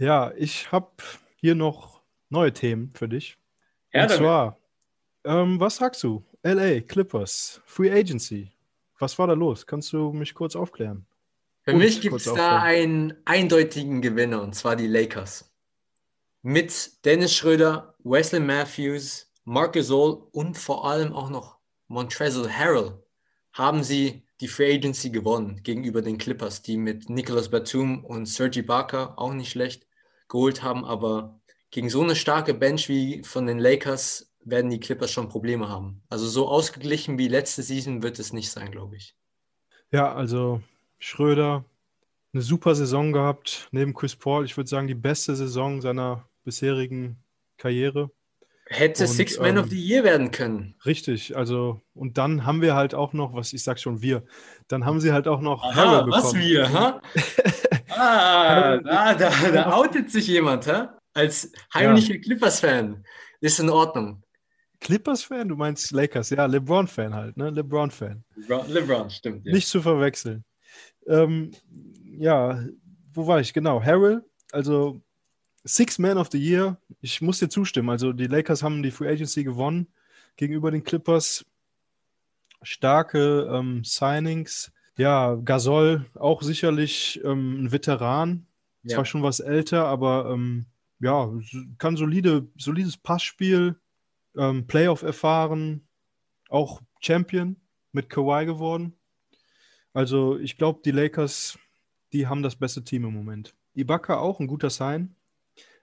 Ja, ich habe hier noch neue Themen für dich. Ja, Und zwar, ähm, was sagst du? LA Clippers, Free Agency. Was war da los? Kannst du mich kurz aufklären? Für Und mich gibt es da einen eindeutigen Gewinner und zwar die Lakers. Mit Dennis Schröder, Wesley Matthews, Marc Gasol und vor allem auch noch Montrezl Harrell haben sie die Free Agency gewonnen gegenüber den Clippers, die mit Nicolas Batum und Sergi Barker auch nicht schlecht geholt haben. Aber gegen so eine starke Bench wie von den Lakers werden die Clippers schon Probleme haben. Also so ausgeglichen wie letzte Season wird es nicht sein, glaube ich. Ja, also Schröder, eine super Saison gehabt, neben Chris Paul. Ich würde sagen, die beste Saison seiner bisherigen Karriere. Hätte Und, Six Man ähm, of the Year werden können. Richtig, also, und dann haben wir halt auch noch, was ich sag schon wir, dann haben sie halt auch noch Aha, Harrell was bekommen. wir, ha? ah, da, da, da outet sich jemand, ha? Als heimlicher Clippers-Fan. Ist in Ordnung. Clippers-Fan? Du meinst Lakers, ja, LeBron-Fan halt, ne? LeBron-Fan. LeBron, LeBron stimmt. Ja. Nicht zu verwechseln. Ähm, ja, wo war ich? Genau, Harrell, also Six Man of the Year. Ich muss dir zustimmen. Also die Lakers haben die Free Agency gewonnen gegenüber den Clippers. Starke ähm, Signings. Ja, Gasol auch sicherlich ähm, ein Veteran. Ja. Zwar schon was älter, aber ähm, ja, kann solide, solides Passspiel, ähm, Playoff erfahren, auch Champion mit Kawhi geworden. Also ich glaube, die Lakers, die haben das beste Team im Moment. Ibaka auch ein guter Sign,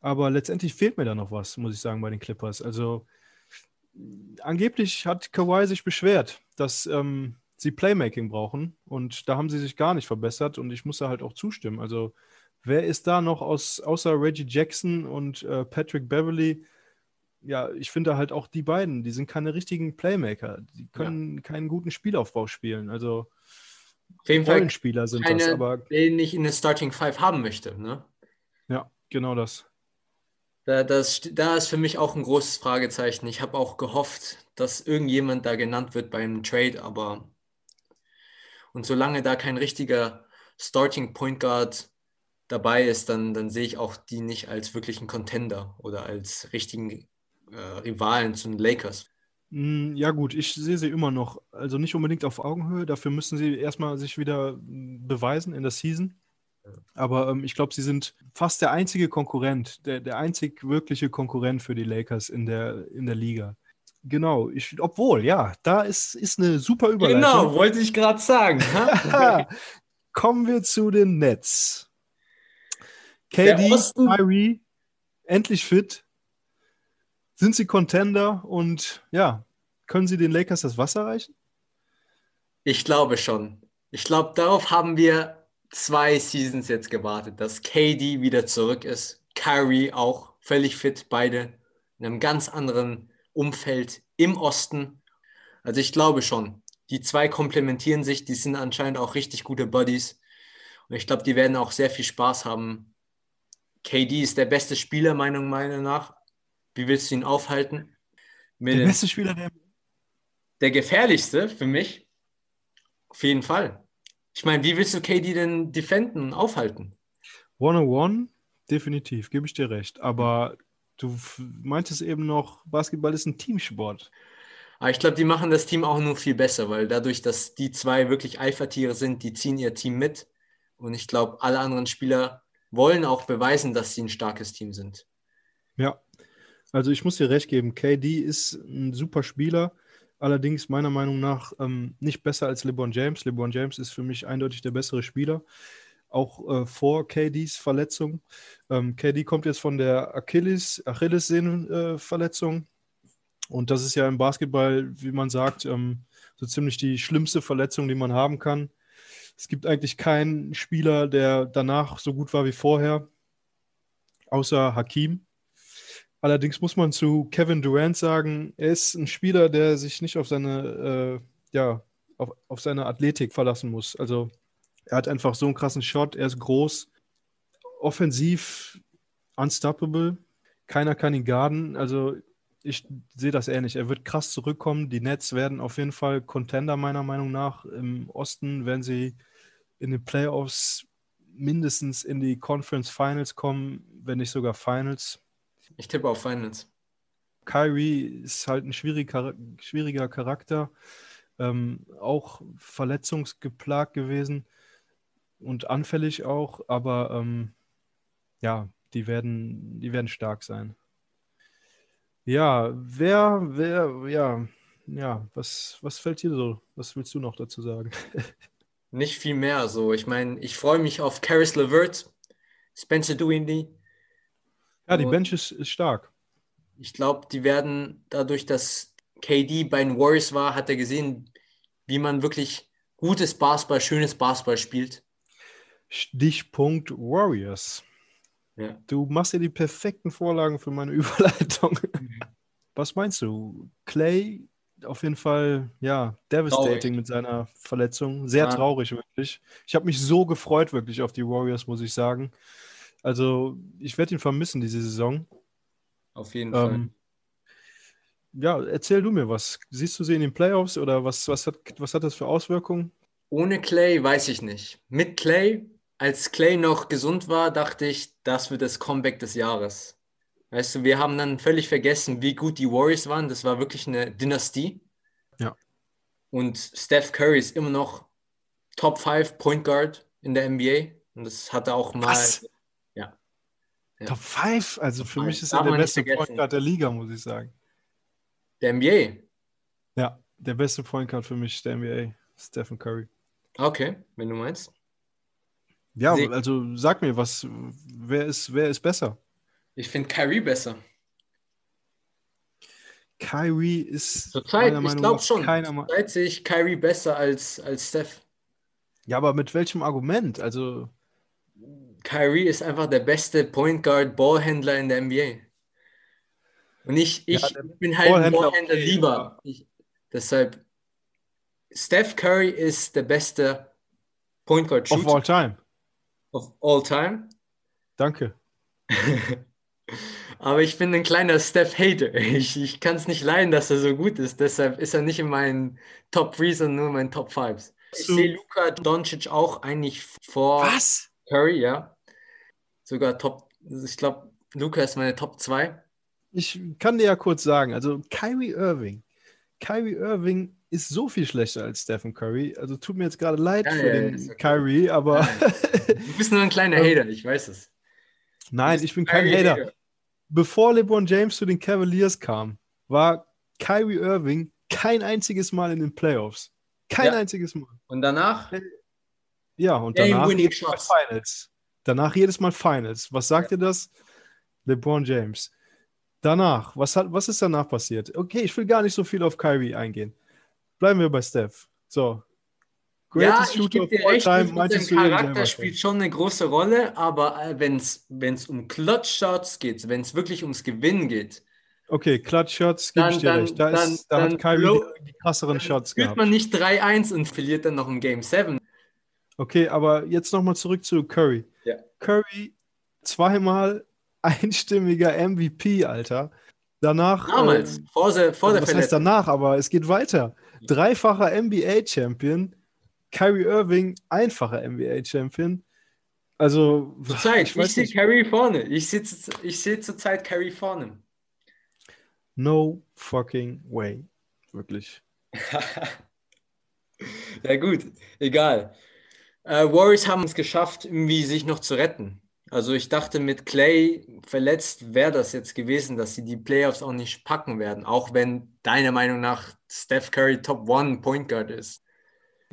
aber letztendlich fehlt mir da noch was, muss ich sagen, bei den Clippers. Also angeblich hat Kawhi sich beschwert, dass ähm, sie Playmaking brauchen und da haben sie sich gar nicht verbessert und ich muss da halt auch zustimmen. Also wer ist da noch aus, außer Reggie Jackson und äh, Patrick Beverly? Ja, ich finde halt auch die beiden, die sind keine richtigen Playmaker. Die können keinen guten Spielaufbau spielen. Also Rollenspieler sind das, keine, aber den ich in der Starting Five haben möchte. Ne? ja, genau das. Da, das, da ist für mich auch ein großes Fragezeichen. Ich habe auch gehofft, dass irgendjemand da genannt wird beim Trade, aber und solange da kein richtiger Starting Point Guard dabei ist, dann, dann sehe ich auch die nicht als wirklichen Contender oder als richtigen äh, Rivalen zu den Lakers. Mm, Ja, gut, ich sehe sie immer noch. Also nicht unbedingt auf Augenhöhe. Dafür müssen sie erstmal sich wieder mm, beweisen in der Season. Aber ähm, ich glaube, sie sind fast der einzige Konkurrent, der, der einzig wirkliche Konkurrent für die Lakers in der, in der Liga. Genau, ich, obwohl, ja, da ist, ist eine super Überleitung. Genau, wollte ich gerade sagen. Kommen wir zu den Nets. KD, Kyrie, endlich fit. Sind sie Contender und ja, können sie den Lakers das Wasser reichen? Ich glaube schon. Ich glaube, darauf haben wir zwei Seasons jetzt gewartet, dass KD wieder zurück ist. Kyrie auch völlig fit, beide in einem ganz anderen Umfeld im Osten. Also ich glaube schon. Die zwei komplementieren sich, die sind anscheinend auch richtig gute Buddies. Und ich glaube, die werden auch sehr viel Spaß haben. KD ist der beste Spieler, meiner Meinung nach. Wie willst du ihn aufhalten? Mit Der beste Spieler der. der gefährlichste für mich. Auf jeden Fall. Ich meine, wie willst du KD denn defenden und aufhalten? 101, definitiv, gebe ich dir recht. Aber du meintest eben noch, Basketball ist ein Teamsport. Aber ich glaube, die machen das Team auch nur viel besser, weil dadurch, dass die zwei wirklich Alpha-Tiere sind, die ziehen ihr Team mit. Und ich glaube, alle anderen Spieler wollen auch beweisen, dass sie ein starkes Team sind. Ja, also ich muss dir recht geben, KD ist ein super Spieler, allerdings meiner Meinung nach ähm, nicht besser als LeBron James. LeBron James ist für mich eindeutig der bessere Spieler, auch äh, vor KDs Verletzung. Ähm, KD kommt jetzt von der Achilles, Achillessehnenverletzung und das ist ja im Basketball, wie man sagt, ähm, so ziemlich die schlimmste Verletzung, die man haben kann. Es gibt eigentlich keinen Spieler, der danach so gut war wie vorher, außer Hakim. Allerdings muss man zu Kevin Durant sagen, er ist ein Spieler, der sich nicht auf seine, äh, ja, auf, auf seine Athletik verlassen muss. Also er hat einfach so einen krassen Shot, er ist groß, offensiv unstoppable, keiner kann ihn garden. Also ich sehe das ähnlich. Er wird krass zurückkommen. Die Nets werden auf jeden Fall Contender meiner Meinung nach. Im Osten werden sie in den Playoffs mindestens in die Conference Finals kommen, wenn nicht sogar Finals. Ich tippe auf Finals. Kyrie ist halt ein schwieriger, schwieriger Charakter, ähm, auch verletzungsgeplagt gewesen und anfällig auch, aber ähm, ja, die werden, die werden stark sein. Ja, wer, wer, ja, ja, was, was fällt dir so? Was willst du noch dazu sagen? Nicht viel mehr. So, ich meine, ich freue mich auf Caris LeVert, Spencer Dinwiddie. Ja, die Bench ist, ist stark. Ich glaube, die werden dadurch, dass KD bei den Warriors war, hat er gesehen, wie man wirklich gutes Basketball, schönes Basketball spielt. Stichpunkt Warriors. Ja. Du machst ja die perfekten Vorlagen für meine Überleitung. Mhm. Was meinst du? Clay auf jeden Fall, ja, devastating Traurig. mit seiner Verletzung. Sehr Ja. traurig, wirklich. Ich habe mich so gefreut, wirklich, auf die Warriors, muss ich sagen. Also, ich werde ihn vermissen, diese Saison. Auf jeden Fall. Ähm, ja, erzähl du mir was. Siehst du sie in den Playoffs oder was, was, hat, was hat das für Auswirkungen? Ohne Clay weiß ich nicht. Mit Clay, als Clay noch gesund war, dachte ich, das wird das Comeback des Jahres. Weißt du, wir haben dann völlig vergessen, wie gut die Warriors waren. Das war wirklich eine Dynastie. Ja. Und Steph Curry ist immer noch Top 5 Point Guard in der NBA. Und das hat er auch mal. Was? Ja. Ja. Top 5? Also für Top mich ist er der beste. Point Guard der Liga, muss ich sagen. Der NBA. Ja, der beste Point Guard für mich der NBA, Stephen Curry. Okay, wenn du meinst. Ja, Seh- also sag mir, was, wer ist, wer ist besser? Ich finde Kyrie besser. Kyrie ist Zurzeit, ich glaube schon. Zurzeit sehe ich Kyrie besser als, als Steph. Ja, aber mit welchem Argument? Also, Kyrie ist einfach der beste Point Guard Ballhändler in der NBA. Und ich, ich Ja, bin halt ein Ballhändler, Ballhändler okay, lieber. Ich, deshalb, Steph Curry ist der beste Point Guard of Shooter all time. Of all time. Danke. Aber ich bin ein kleiner Steph-Hater. Ich, ich kann es nicht leiden, dass er so gut ist. Deshalb ist er nicht in meinen Top 3, sondern nur in meinen Top 5. Ich So- sehe Luka Doncic auch eigentlich vor Was? Curry, ja. Sogar Top, ich glaube, Luka ist meine Top 2. Ich kann dir ja kurz sagen, also Kyrie Irving. Kyrie Irving ist so viel schlechter als Stephen Curry. Also tut mir jetzt gerade leid Ja, für ja, den okay. Kyrie, aber Du bist nur ein kleiner Ähm, Hater, ich weiß es. nein, ich bin kein Kyrie Hater. Bevor LeBron James zu den Cavaliers kam, war Kyrie Irving kein einziges Mal in den Playoffs. Kein Ja. einziges Mal. Und danach? Ja, und danach jedes Mal. Finals. Danach jedes Mal Finals. Was sagt ihr das? LeBron James. Danach, was, hat, was ist danach passiert? Okay, ich will gar nicht so viel auf Kyrie eingehen. Bleiben wir bei Steph. So. Ja, Greatest ich Shooter gebe dir recht, eben Charakter spielt schon. eine große Rolle, aber äh, wenn es um Clutch-Shots geht, wenn es wirklich ums Gewinnen geht, Okay, Clutch Shots, gebe Dann- ich dir dann- recht. Da, dann- ist, da dann hat Kyrie blow- die, krasseren Shots führt gehabt. man nicht 3-1 und verliert dann noch im Game 7. Okay, aber jetzt nochmal zurück zu Curry. Ja. Curry zweimal einstimmiger MVP, Alter. Danach. Damals, ähm, vor, der- vor also der was heißt Verletzung. danach, aber es geht weiter. Dreifacher NBA-Champion. Kyrie Irving, einfacher NBA-Champion. Also, Zurzeit, ich ich, sehe. Curry vorne. Ich sehe ich sehe zurzeit Curry vorne. No fucking way. Wirklich. ja, gut, egal. Äh, Warriors haben es geschafft, irgendwie sich noch zu retten. Also ich dachte, mit Clay verletzt wäre das jetzt gewesen, dass sie die Playoffs auch nicht packen werden, auch wenn deiner Meinung nach Steph Curry Top One Point Guard ist.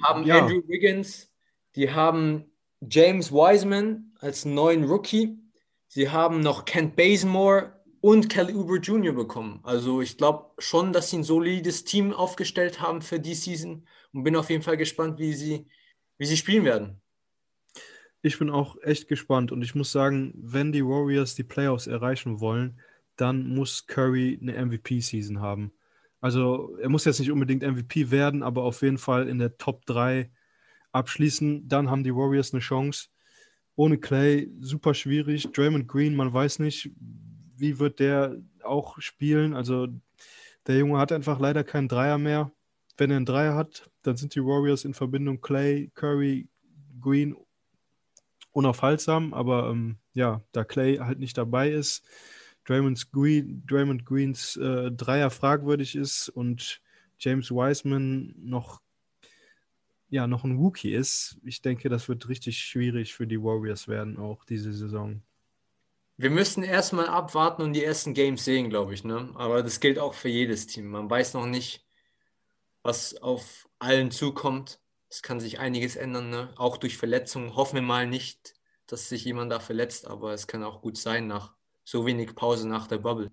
Haben Ja. Andrew Wiggins, die haben James Wiseman als neuen Rookie, sie haben noch Kent Bazemore und Kelly Oubre Jr. bekommen. Also ich glaube schon, dass sie ein solides Team aufgestellt haben für die Season und bin auf jeden Fall gespannt, wie sie, wie sie spielen werden. Ich bin auch echt gespannt und ich muss sagen, wenn die Warriors die Playoffs erreichen wollen, dann muss Curry eine MVP-Season haben. Also er muss jetzt nicht unbedingt MVP werden, aber auf jeden Fall in der Top 3 abschließen. Dann haben die Warriors eine Chance. Ohne Clay super schwierig. Draymond Green, man weiß nicht, wie wird der auch spielen. Also der Junge hat einfach leider keinen Dreier mehr. Wenn er einen Dreier hat, dann sind die Warriors in Verbindung Clay, Curry, Green unaufhaltsam, aber ähm, ja, da Clay halt nicht dabei ist, Draymond, Green, Draymond Greens äh, Dreier fragwürdig ist und James Wiseman noch ja noch ein Wookie ist, ich denke, das wird richtig schwierig für die Warriors werden, auch diese Saison. Wir müssen erstmal abwarten und die ersten Games sehen, glaube ich. Ne? Aber das gilt auch für jedes Team. Man weiß noch nicht, was auf allen zukommt. Es kann sich einiges ändern, ne? auch durch Verletzungen. Hoffen wir mal nicht, dass sich jemand da verletzt, aber es kann auch gut sein nach so wenig Pause nach der Bubble.